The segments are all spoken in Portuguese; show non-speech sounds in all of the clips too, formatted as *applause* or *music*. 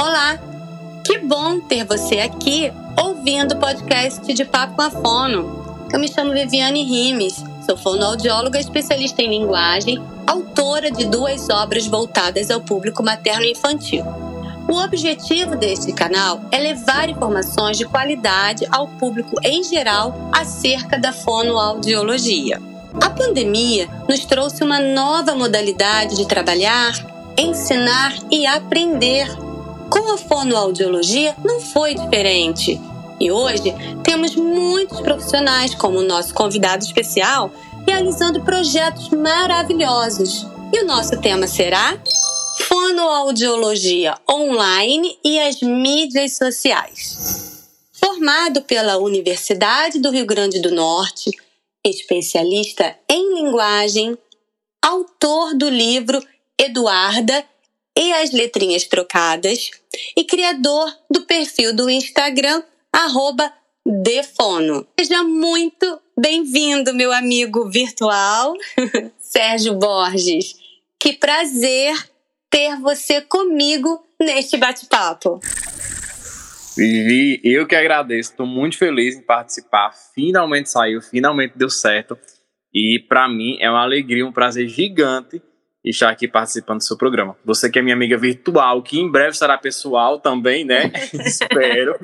Olá! Que bom ter você aqui ouvindo o podcast de Papo com a Fono. Eu me chamo Viviane Rimes, sou fonoaudióloga especialista em linguagem, autora de duas obras voltadas ao público materno e infantil. O objetivo deste canal é levar informações de qualidade ao público em geral acerca da fonoaudiologia. A pandemia nos trouxe uma nova modalidade de trabalhar, ensinar e aprender. Com a fonoaudiologia não foi diferente. E hoje temos muitos profissionais, como o nosso convidado especial, realizando projetos maravilhosos. E o nosso tema será Fonoaudiologia Online e as mídias sociais. Formado pela Universidade do Rio Grande do Norte, especialista em linguagem, autor do livro Eduarda e as letrinhas trocadas e criador do perfil do Instagram Defono. Seja muito bem-vindo, meu amigo virtual, *laughs* Sérgio Borges. Que prazer ter você comigo neste bate-papo. Vivi, eu que agradeço, estou muito feliz em participar. Finalmente saiu, finalmente deu certo. E para mim é uma alegria, um prazer gigante estar aqui participando do seu programa. Você que é minha amiga virtual, que em breve será pessoal também, né? *laughs* Espero.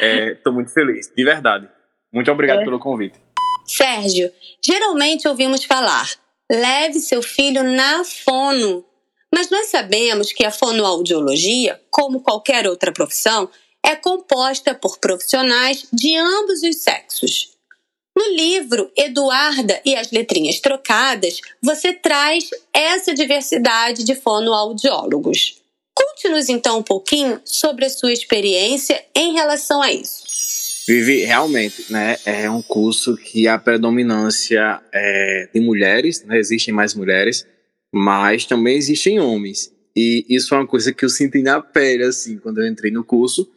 Estou é, muito feliz, de verdade. Muito obrigado é. pelo convite. Sérgio, geralmente ouvimos falar: leve seu filho na fono. Mas nós sabemos que a fonoaudiologia, como qualquer outra profissão, é composta por profissionais de ambos os sexos. No livro Eduarda e as Letrinhas Trocadas, você traz essa diversidade de fonoaudiólogos. Conte-nos então um pouquinho sobre a sua experiência em relação a isso. Vivi, realmente, né, é um curso que a predominância é de mulheres, né, existem mais mulheres, mas também existem homens. E isso é uma coisa que eu senti na pele, assim, quando eu entrei no curso.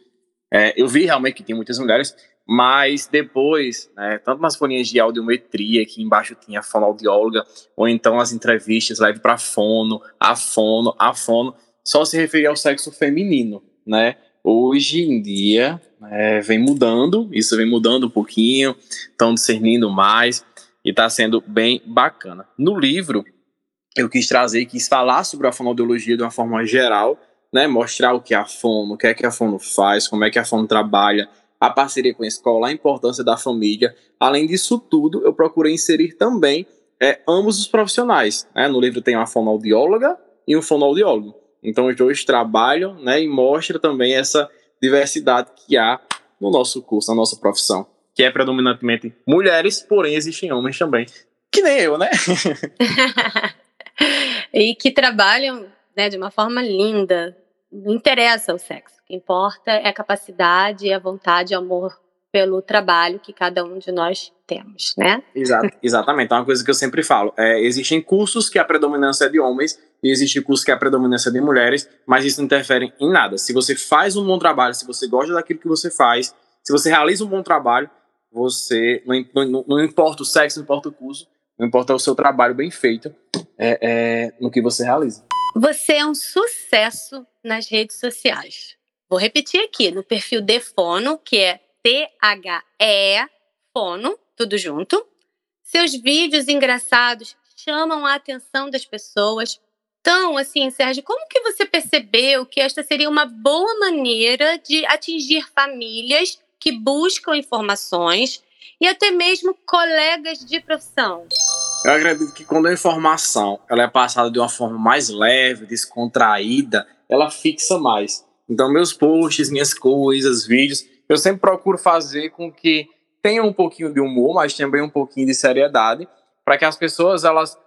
É, eu vi realmente que tem muitas mulheres, mas depois, né, tanto nas folhinhas de audiometria, que embaixo tinha fonoaudióloga, ou então as entrevistas leve para fono, a fono, a fono, só se referia ao sexo feminino, né? Hoje em dia é, vem mudando, isso vem mudando um pouquinho, estão discernindo mais e está sendo bem bacana. No livro, eu quis trazer, quis falar sobre a fonoaudiologia de uma forma geral, né? Mostrar o que é a fono, o que é que a fono faz, como é que a fono trabalha, a parceria com a escola, a importância da família. Além disso tudo, eu procurei inserir também é, ambos os profissionais. Né? No livro tem uma fonoaudióloga e um fonoaudiólogo. Então os dois trabalham né, e mostra também essa diversidade que há no nosso curso, na nossa profissão, que é predominantemente mulheres, porém existem homens também, que nem eu, né? *laughs* e que trabalham né, de uma forma linda. Não interessa o sexo. O que importa é a capacidade, a vontade, o amor pelo trabalho que cada um de nós temos, né? Exato, *laughs* exatamente. É uma coisa que eu sempre falo. É, existem cursos que a predominância é de homens e existe curso que a predominância é de mulheres, mas isso não interfere em nada. Se você faz um bom trabalho, se você gosta daquilo que você faz, se você realiza um bom trabalho, você não, não, não importa o sexo, não importa o curso, não importa o seu trabalho bem feito é, é, no que você realiza. Você é um sucesso nas redes sociais. Vou repetir aqui, no perfil de Fono, que é T-H-E, Fono, tudo junto. Seus vídeos engraçados chamam a atenção das pessoas. Então, assim, Sérgio, como que você percebeu que esta seria uma boa maneira de atingir famílias que buscam informações e até mesmo colegas de profissão? Eu acredito que quando a informação ela é passada de uma forma mais leve, descontraída, ela fixa mais. Então, meus posts, minhas coisas, vídeos, eu sempre procuro fazer com que tenha um pouquinho de humor, mas também um pouquinho de seriedade, para que as pessoas elas,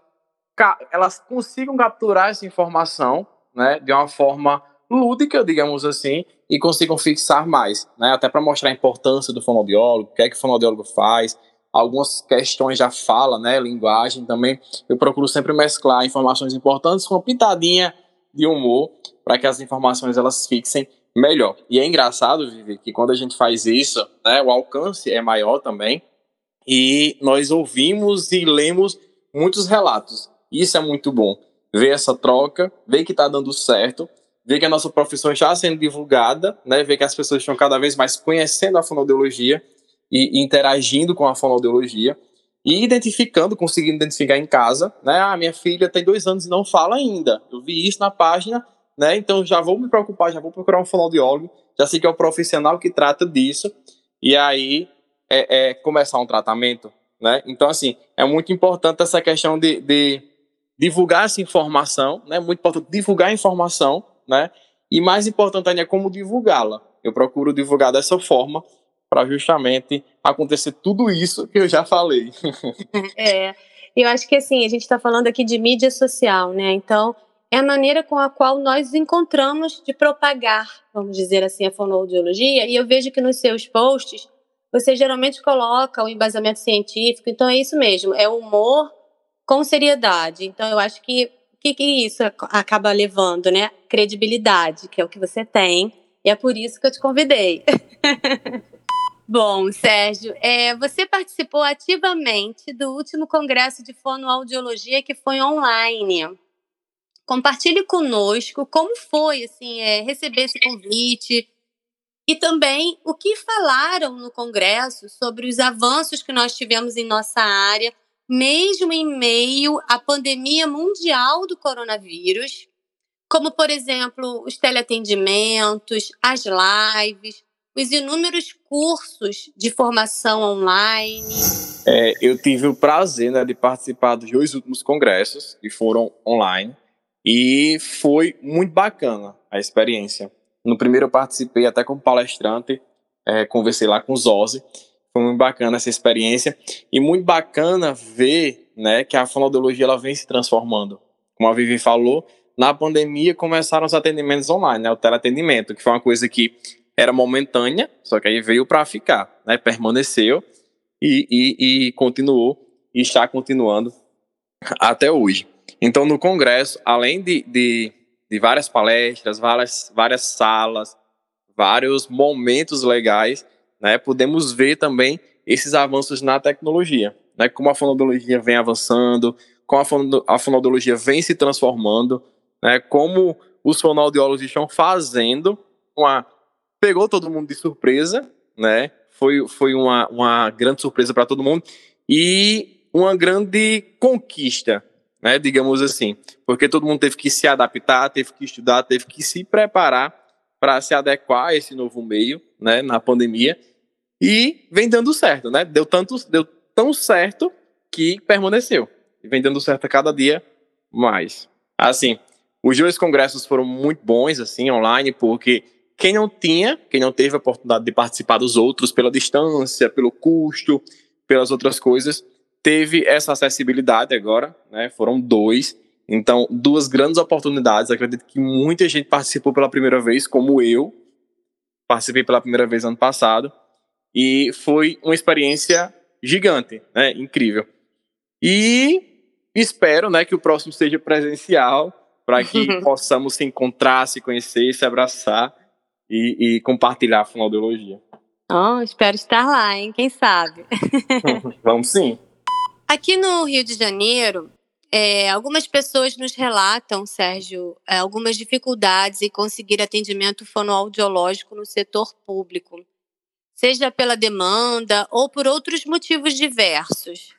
elas consigam capturar essa informação né, de uma forma lúdica, digamos assim, e consigam fixar mais, né, até para mostrar a importância do fonoaudiólogo, o que é que o fonoaudiólogo faz, algumas questões já fala, né, linguagem também, eu procuro sempre mesclar informações importantes com uma pitadinha de humor para que as informações elas fixem melhor. E é engraçado, Vivi, que quando a gente faz isso, né, o alcance é maior também, e nós ouvimos e lemos muitos relatos. Isso é muito bom. Ver essa troca, ver que está dando certo, ver que a nossa profissão está sendo divulgada, né, ver que as pessoas estão cada vez mais conhecendo a fonoaudiologia e, interagindo com a fonoaudiologia e identificando, conseguindo identificar em casa, né, ah, minha filha tem dois anos e não fala ainda, eu vi isso na página, né, então já vou me preocupar, já vou procurar um fonoaudiólogo, já sei que é o profissional que trata disso, e aí é, é começar um tratamento, né, então assim, é muito importante essa questão de, de divulgar essa informação, né, muito importante divulgar a informação, né? E mais importante ainda é como divulgá-la. Eu procuro divulgar dessa forma para justamente acontecer tudo isso que eu já falei. *laughs* é, eu acho que assim, a gente está falando aqui de mídia social, né? Então, é a maneira com a qual nós encontramos de propagar, vamos dizer assim, a fonoaudiologia, e eu vejo que nos seus posts você geralmente coloca o embasamento científico, então é isso mesmo, é humor com seriedade. Então eu acho que que, que isso acaba levando, né? Credibilidade, que é o que você tem, e é por isso que eu te convidei. *laughs* Bom, Sérgio, é, você participou ativamente do último congresso de fonoaudiologia que foi online. Compartilhe conosco como foi assim é, receber esse convite e também o que falaram no congresso sobre os avanços que nós tivemos em nossa área mesmo em meio à pandemia mundial do coronavírus, como, por exemplo, os teleatendimentos, as lives, os inúmeros cursos de formação online. É, eu tive o prazer né, de participar dos dois últimos congressos, que foram online, e foi muito bacana a experiência. No primeiro eu participei até como palestrante, é, conversei lá com o Zose, foi muito bacana essa experiência e muito bacana ver, né, que a fonoaudiologia ela vem se transformando. Como a Vivi falou, na pandemia começaram os atendimentos online, né, o teleatendimento, que foi uma coisa que era momentânea, só que aí veio para ficar, né, permaneceu e, e, e continuou e está continuando até hoje. Então, no congresso, além de, de, de várias palestras, várias, várias salas, vários momentos legais, né, podemos ver também esses avanços na tecnologia, né, como a fonoaudiologia vem avançando, como a, fonoaudiologia vem se transformando, né, como os fonoaudiólogos estão fazendo uma pegou todo mundo de surpresa, né? Foi, foi uma, uma grande surpresa para todo mundo e uma grande conquista, né? Digamos assim, porque todo mundo teve que se adaptar, teve que estudar, teve que se preparar para se adequar a esse novo meio, né? Na pandemia e vem dando certo, né? Deu, tanto, deu tão certo que permaneceu. E vem dando certo a cada dia mais. Assim, os dois congressos foram muito bons, assim, online, porque quem não tinha, quem não teve a oportunidade de participar dos outros pela distância, pelo custo, pelas outras coisas, teve essa acessibilidade agora, né? Foram dois. Então, duas grandes oportunidades. Acredito que muita gente participou pela primeira vez, como eu. Participei pela primeira vez ano passado. E foi uma experiência gigante, né? Incrível. E espero, né, que o próximo seja presencial, para que *laughs* possamos se encontrar, se conhecer, se abraçar e, e compartilhar a fonoaudiologia. Oh, espero estar lá, hein? Quem sabe? *laughs* Vamos sim. Aqui no Rio de Janeiro, é, algumas pessoas nos relatam, Sérgio, é, algumas dificuldades em conseguir atendimento fonoaudiológico no setor público seja pela demanda ou por outros motivos diversos.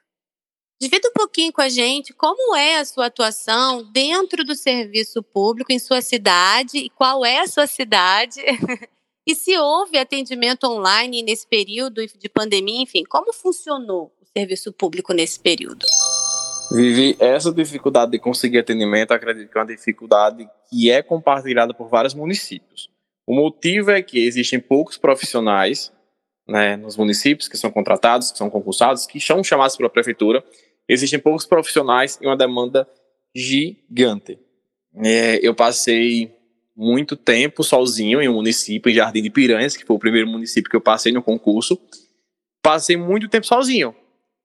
Divida um pouquinho com a gente como é a sua atuação dentro do serviço público em sua cidade e qual é a sua cidade. *laughs* e se houve atendimento online nesse período de pandemia, enfim, como funcionou o serviço público nesse período? Vivi essa dificuldade de conseguir atendimento, acredito que é uma dificuldade que é compartilhada por vários municípios. O motivo é que existem poucos profissionais né, nos municípios que são contratados, que são concursados, que são chamados pela prefeitura. Existem poucos profissionais e uma demanda gigante. É, eu passei muito tempo sozinho em um município, em Jardim de Piranhas, que foi o primeiro município que eu passei no concurso. Passei muito tempo sozinho.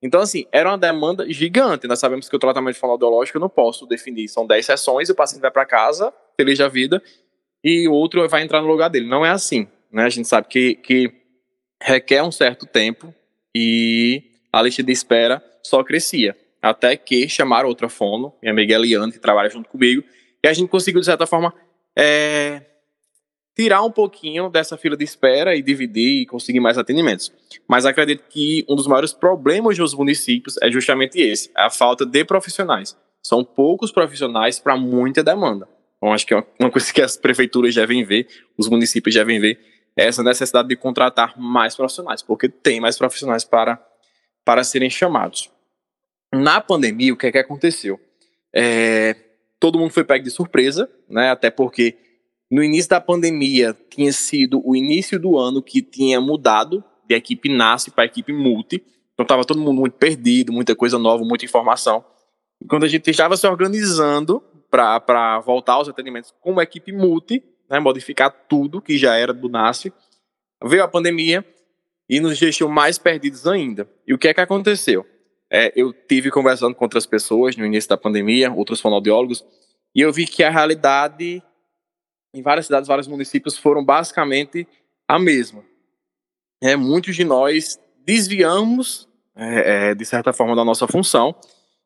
Então, assim, era uma demanda gigante. Nós sabemos que o tratamento fonoaudiológico eu não posso definir. São 10 sessões, o paciente vai para casa, feliz da vida, e o outro vai entrar no lugar dele. Não é assim. Né? A gente sabe que, que requer um certo tempo e a lista de espera só crescia. Até que chamaram outra fono, minha amiga Eliane, que trabalha junto comigo, e a gente conseguiu, de certa forma, é, tirar um pouquinho dessa fila de espera e dividir e conseguir mais atendimentos. Mas acredito que um dos maiores problemas dos municípios é justamente esse, a falta de profissionais. São poucos profissionais para muita demanda. Então, acho que é uma coisa que as prefeituras devem ver, os municípios devem ver, é essa necessidade de contratar mais profissionais, porque tem mais profissionais para, para serem chamados. Na pandemia, o que é que aconteceu? É, todo mundo foi pego de surpresa, né? Até porque no início da pandemia tinha sido o início do ano que tinha mudado de equipe NASCE para equipe multi. Então estava todo mundo muito perdido, muita coisa nova, muita informação. E quando a gente estava se organizando para voltar aos atendimentos como equipe multi, né, modificar tudo que já era do NASF, veio a pandemia e nos deixou mais perdidos ainda. E o que é que aconteceu? É, eu tive conversando com outras pessoas no início da pandemia, outros fonoaudiólogos, e eu vi que a realidade em várias cidades, vários municípios foram basicamente a mesma. É, muitos de nós desviamos, é, é, de certa forma, da nossa função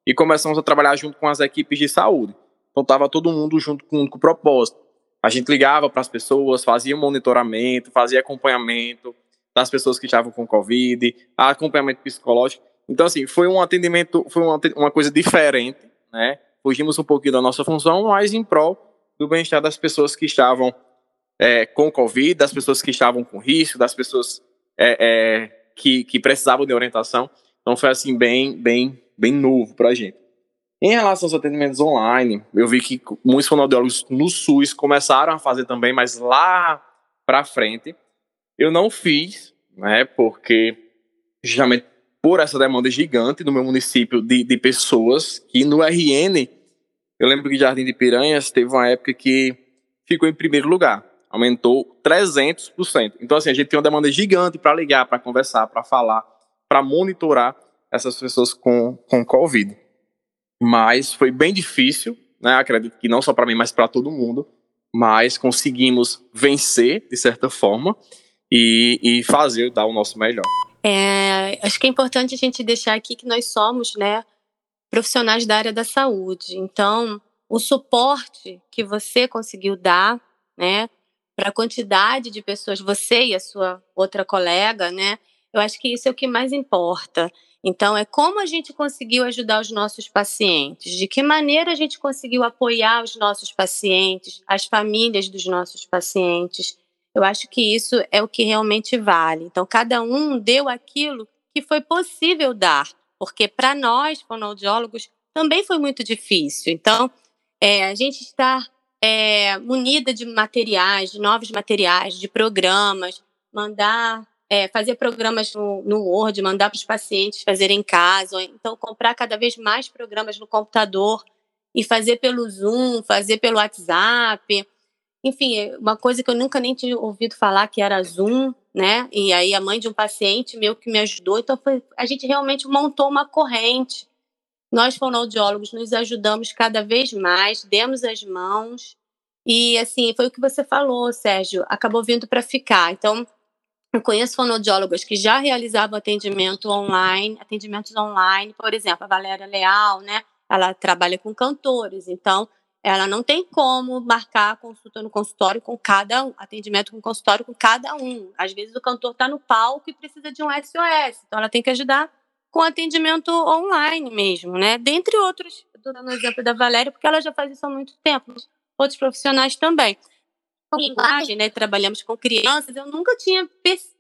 e começamos a trabalhar junto com as equipes de saúde. Então, estava todo mundo junto com, com o propósito. A gente ligava para as pessoas, fazia monitoramento, fazia acompanhamento das pessoas que estavam com Covid, acompanhamento psicológico. Então, assim, foi um atendimento, foi uma, uma coisa diferente, né? Fugimos um pouquinho da nossa função, mas em prol do bem-estar das pessoas que estavam é, com Covid, das pessoas que estavam com risco, das pessoas é, é, que, que precisavam de orientação. Então, foi, assim, bem, bem, bem novo para a gente. Em relação aos atendimentos online, eu vi que muitos fonoaudiólogos no SUS começaram a fazer também, mas lá para frente eu não fiz, né, porque justamente por essa demanda gigante no meu município de, de pessoas que no RN, eu lembro que Jardim de Piranhas teve uma época que ficou em primeiro lugar, aumentou 300%. Então assim, a gente tem uma demanda gigante para ligar, para conversar, para falar, para monitorar essas pessoas com, com Covid mas foi bem difícil, né? Acredito que não só para mim, mas para todo mundo. Mas conseguimos vencer de certa forma e, e fazer dar o nosso melhor. É, acho que é importante a gente deixar aqui que nós somos, né, profissionais da área da saúde. Então, o suporte que você conseguiu dar, né, para a quantidade de pessoas, você e a sua outra colega, né, eu acho que isso é o que mais importa. Então, é como a gente conseguiu ajudar os nossos pacientes, de que maneira a gente conseguiu apoiar os nossos pacientes, as famílias dos nossos pacientes. Eu acho que isso é o que realmente vale. Então, cada um deu aquilo que foi possível dar, porque para nós, fonoaudiólogos, também foi muito difícil. Então, é, a gente está é, munida de materiais, de novos materiais, de programas, mandar é, fazer programas no, no Word, mandar para os pacientes fazerem em casa, ou então comprar cada vez mais programas no computador e fazer pelo Zoom, fazer pelo WhatsApp. Enfim, é uma coisa que eu nunca nem tinha ouvido falar que era Zoom, né? E aí a mãe de um paciente meu que me ajudou, então foi, a gente realmente montou uma corrente. Nós fonoaudiólogos nos ajudamos cada vez mais, demos as mãos e assim, foi o que você falou, Sérgio, acabou vindo para ficar. Então, eu conheço fonoaudiólogas que já realizavam atendimento online, atendimentos online, por exemplo, a Valéria Leal, né? Ela trabalha com cantores, então ela não tem como marcar consulta no consultório com cada um, atendimento com consultório com cada um. Às vezes o cantor está no palco e precisa de um SOS, então ela tem que ajudar com atendimento online mesmo, né? Dentre outros, estou dando o exemplo da Valéria, porque ela já faz isso há muito tempo, outros profissionais também linguagem, né? Trabalhamos com crianças, eu nunca tinha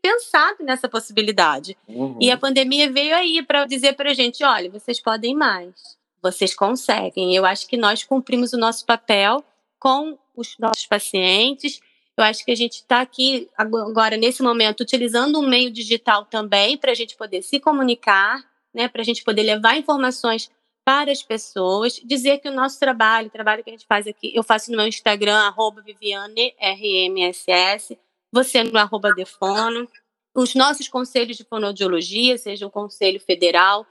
pensado nessa possibilidade. Uhum. E a pandemia veio aí para dizer para a gente: olha, vocês podem mais, vocês conseguem. Eu acho que nós cumprimos o nosso papel com os nossos pacientes. Eu acho que a gente está aqui agora, nesse momento, utilizando um meio digital também para a gente poder se comunicar, né? Para a gente poder levar informações para as pessoas, dizer que o nosso trabalho, o trabalho que a gente faz aqui, eu faço no meu Instagram, arroba Viviane, RMSS, você no arroba Defono, os nossos conselhos de fonoaudiologia, seja o Conselho Federal,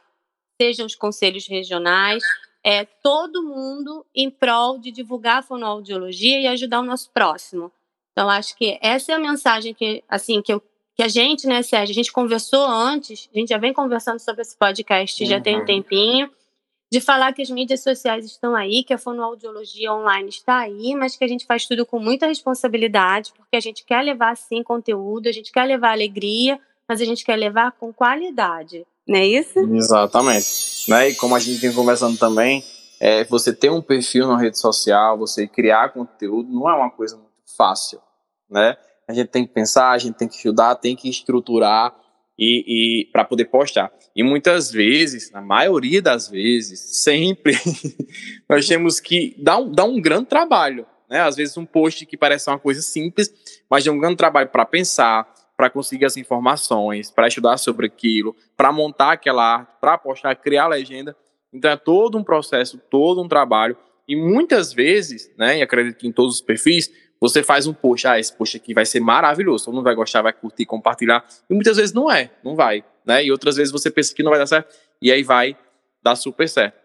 sejam os conselhos regionais, é todo mundo em prol de divulgar a fonoaudiologia e ajudar o nosso próximo. Então, acho que essa é a mensagem que, assim, que, eu, que a gente, né, Sérgio, a gente conversou antes, a gente já vem conversando sobre esse podcast, uhum. já tem um uhum. tempinho, de falar que as mídias sociais estão aí, que a fonoaudiologia online está aí, mas que a gente faz tudo com muita responsabilidade, porque a gente quer levar sim conteúdo, a gente quer levar alegria, mas a gente quer levar com qualidade. Não é isso? Exatamente. Né? E como a gente vem conversando também, é, você ter um perfil na rede social, você criar conteúdo, não é uma coisa muito fácil, né? A gente tem que pensar, a gente tem que estudar, tem que estruturar e, e para poder postar. E muitas vezes, na maioria das vezes, sempre, *laughs* nós temos que dar um, dar um grande trabalho. Né? Às vezes um post que parece uma coisa simples, mas é um grande trabalho para pensar, para conseguir as informações, para estudar sobre aquilo, para montar aquela arte, para postar, criar a legenda. Então é todo um processo, todo um trabalho. E muitas vezes, né, e acredito que em todos os perfis, você faz um post, ah, esse post aqui vai ser maravilhoso, todo mundo vai gostar, vai curtir, compartilhar. E muitas vezes não é, não vai, né? E outras vezes você pensa que não vai dar certo, e aí vai dar super certo.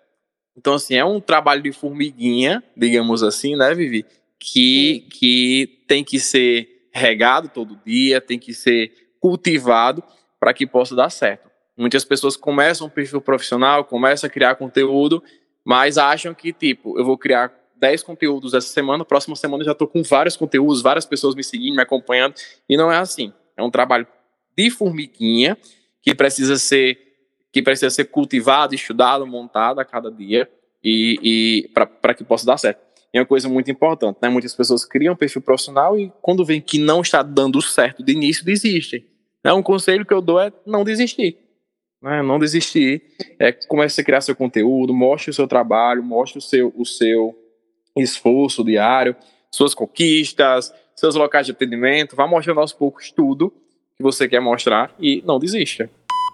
Então, assim, é um trabalho de formiguinha, digamos assim, né, Vivi? Que, que tem que ser regado todo dia, tem que ser cultivado para que possa dar certo. Muitas pessoas começam um perfil profissional, começam a criar conteúdo, mas acham que, tipo, eu vou criar 10 conteúdos essa semana, próxima semana já estou com vários conteúdos, várias pessoas me seguindo, me acompanhando, e não é assim. É um trabalho de formiguinha que precisa ser que precisa ser cultivado, estudado, montado a cada dia e, e para que possa dar certo. É uma coisa muito importante, né? Muitas pessoas criam perfil profissional e quando vem que não está dando certo de início, desistem. É um conselho que eu dou é não desistir. Né? Não desistir. É, comece a criar seu conteúdo, mostre o seu trabalho, mostre o seu, o seu esforço diário, suas conquistas, seus locais de atendimento, vá mostrando aos poucos tudo que você quer mostrar e não desista.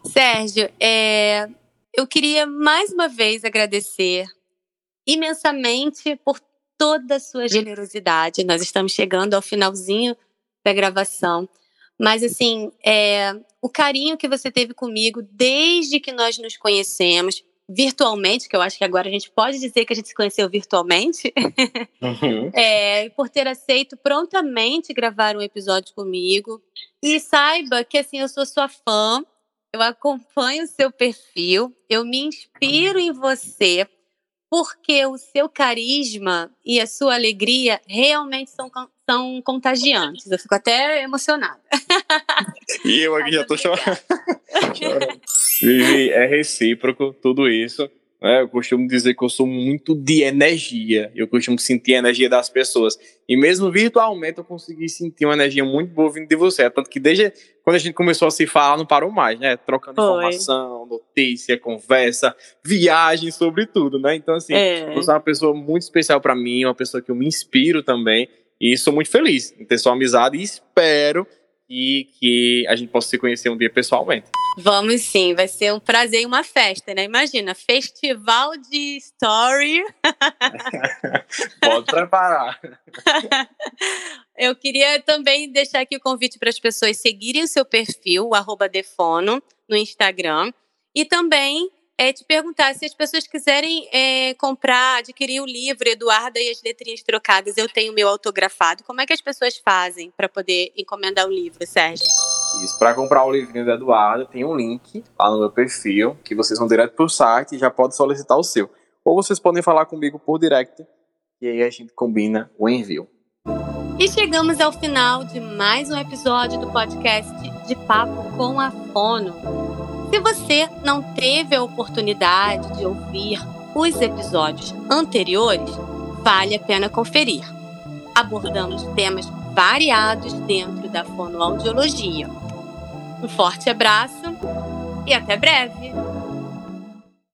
Sérgio, é, eu queria mais uma vez agradecer imensamente por toda a sua generosidade. Nós estamos chegando ao finalzinho da gravação. Mas, assim, é, o carinho que você teve comigo desde que nós nos conhecemos, virtualmente, que eu acho que agora a gente pode dizer que a gente se conheceu virtualmente, *laughs* uhum. é, por ter aceito prontamente gravar um episódio comigo. E saiba que assim, eu sou sua fã, eu acompanho o seu perfil, eu me inspiro em você, porque o seu carisma e a sua alegria realmente são, são contagiantes. Eu fico até emocionada. E eu aqui já tô chorando. Vivi, é recíproco tudo isso. Né? Eu costumo dizer que eu sou muito de energia. Eu costumo sentir a energia das pessoas. E mesmo virtualmente eu consegui sentir uma energia muito boa vindo de você. Tanto que desde quando a gente começou a se falar, não parou mais, né? Trocando Foi. informação, notícia, conversa, viagem, sobre tudo, né? Então, assim, é. você é uma pessoa muito especial para mim, uma pessoa que eu me inspiro também. E sou muito feliz em ter sua amizade e espero e que a gente possa se conhecer um dia pessoalmente. Vamos sim, vai ser um prazer e uma festa, né? Imagina, festival de story. *laughs* Pode preparar. *laughs* Eu queria também deixar aqui o convite para as pessoas seguirem o seu perfil, o Defono, no Instagram. E também é, te perguntar se as pessoas quiserem é, comprar, adquirir o livro Eduarda e as Letrinhas Trocadas, eu tenho meu autografado. Como é que as pessoas fazem para poder encomendar o livro, Sérgio? Isso, para comprar o livrinho do Eduardo, tem um link lá no meu perfil, que vocês vão direto para o site e já pode solicitar o seu. Ou vocês podem falar comigo por direct e aí a gente combina o envio. E chegamos ao final de mais um episódio do podcast de Papo com a Fono. Se você não teve a oportunidade de ouvir os episódios anteriores, vale a pena conferir. Abordamos temas variados dentro da fonoaudiologia. Um forte abraço e até breve!